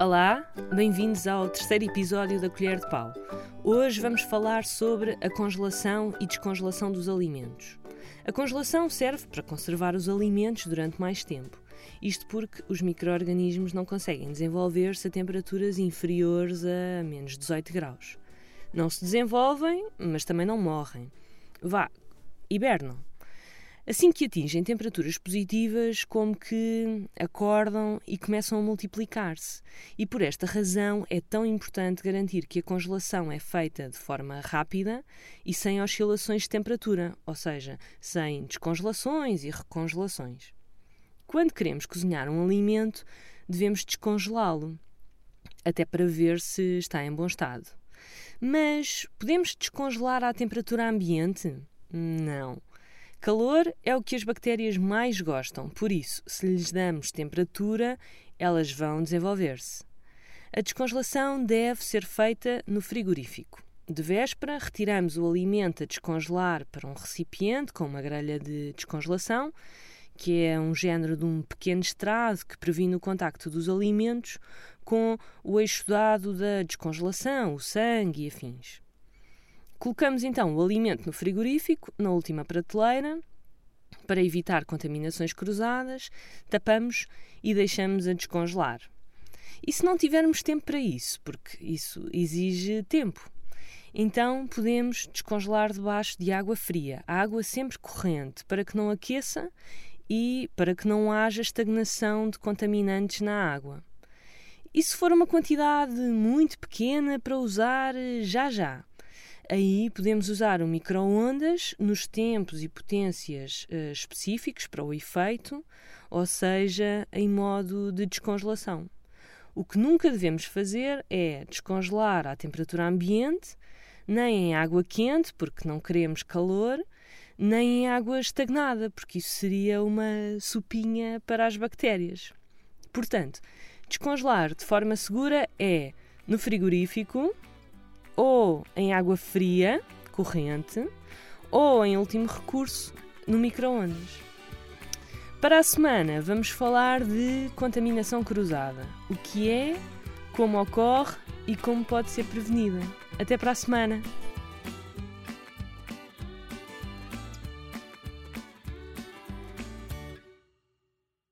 Olá, bem-vindos ao terceiro episódio da Colher de Pau. Hoje vamos falar sobre a congelação e descongelação dos alimentos. A congelação serve para conservar os alimentos durante mais tempo. Isto porque os micro-organismos não conseguem desenvolver-se a temperaturas inferiores a menos 18 graus. Não se desenvolvem, mas também não morrem. Vá, hibernam. Assim que atingem temperaturas positivas, como que acordam e começam a multiplicar-se. E por esta razão é tão importante garantir que a congelação é feita de forma rápida e sem oscilações de temperatura, ou seja, sem descongelações e recongelações. Quando queremos cozinhar um alimento, devemos descongelá-lo, até para ver se está em bom estado. Mas podemos descongelar à temperatura ambiente? Não. Calor é o que as bactérias mais gostam, por isso, se lhes damos temperatura, elas vão desenvolver-se. A descongelação deve ser feita no frigorífico. De véspera, retiramos o alimento a descongelar para um recipiente com uma grelha de descongelação, que é um género de um pequeno estrado que previne o contacto dos alimentos com o eixo dado da descongelação, o sangue e afins. Colocamos então o alimento no frigorífico, na última prateleira, para evitar contaminações cruzadas, tapamos e deixamos a descongelar. E se não tivermos tempo para isso, porque isso exige tempo, então podemos descongelar debaixo de água fria, água sempre corrente, para que não aqueça e para que não haja estagnação de contaminantes na água. E se for uma quantidade muito pequena para usar já já? Aí podemos usar o micro-ondas nos tempos e potências uh, específicos para o efeito, ou seja, em modo de descongelação. O que nunca devemos fazer é descongelar à temperatura ambiente, nem em água quente, porque não queremos calor, nem em água estagnada, porque isso seria uma sopinha para as bactérias. Portanto, descongelar de forma segura é no frigorífico, ou em água fria, corrente, ou em último recurso, no micro-ondas. Para a semana, vamos falar de contaminação cruzada. O que é, como ocorre e como pode ser prevenida. Até para a semana!